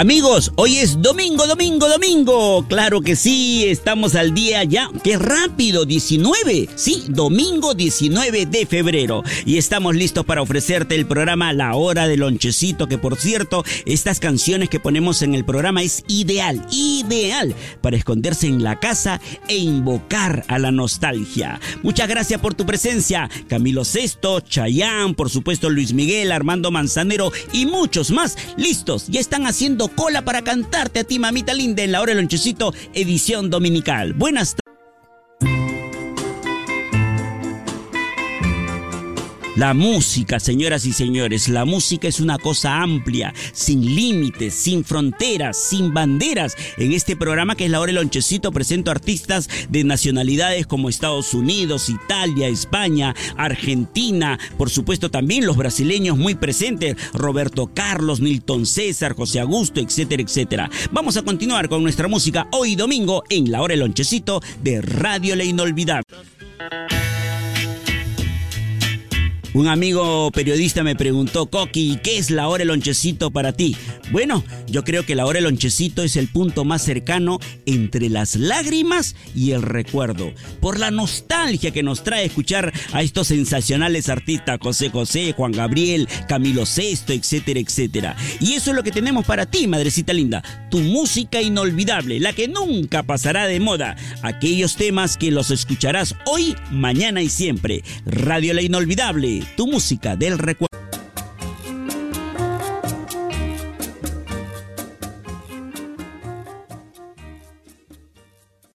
Amigos, hoy es domingo, domingo, domingo. Claro que sí, estamos al día ya. ¡Qué rápido! 19. Sí, domingo 19 de febrero. Y estamos listos para ofrecerte el programa La Hora del Lonchecito, que por cierto, estas canciones que ponemos en el programa es ideal, ideal para esconderse en la casa e invocar a la nostalgia. Muchas gracias por tu presencia. Camilo Sesto, Chayán, por supuesto Luis Miguel, Armando Manzanero y muchos más. Listos, ya están haciendo cola para cantarte a ti, mamita linda, en la hora del lonchecito, edición dominical. Buenas tardes. La música, señoras y señores, la música es una cosa amplia, sin límites, sin fronteras, sin banderas. En este programa que es la hora del lonchecito presento artistas de nacionalidades como Estados Unidos, Italia, España, Argentina, por supuesto también los brasileños muy presentes, Roberto Carlos, Milton César, José Augusto, etcétera, etcétera. Vamos a continuar con nuestra música hoy domingo en la hora del lonchecito de Radio La Inolvidable. Un amigo periodista me preguntó, Coqui, ¿qué es la hora el lonchecito para ti? Bueno, yo creo que la hora el lonchecito es el punto más cercano entre las lágrimas y el recuerdo. Por la nostalgia que nos trae escuchar a estos sensacionales artistas, José José, Juan Gabriel, Camilo Sesto, etcétera, etcétera. Y eso es lo que tenemos para ti, madrecita linda. Tu música inolvidable, la que nunca pasará de moda. Aquellos temas que los escucharás hoy, mañana y siempre. Radio La Inolvidable tu música del recuerdo.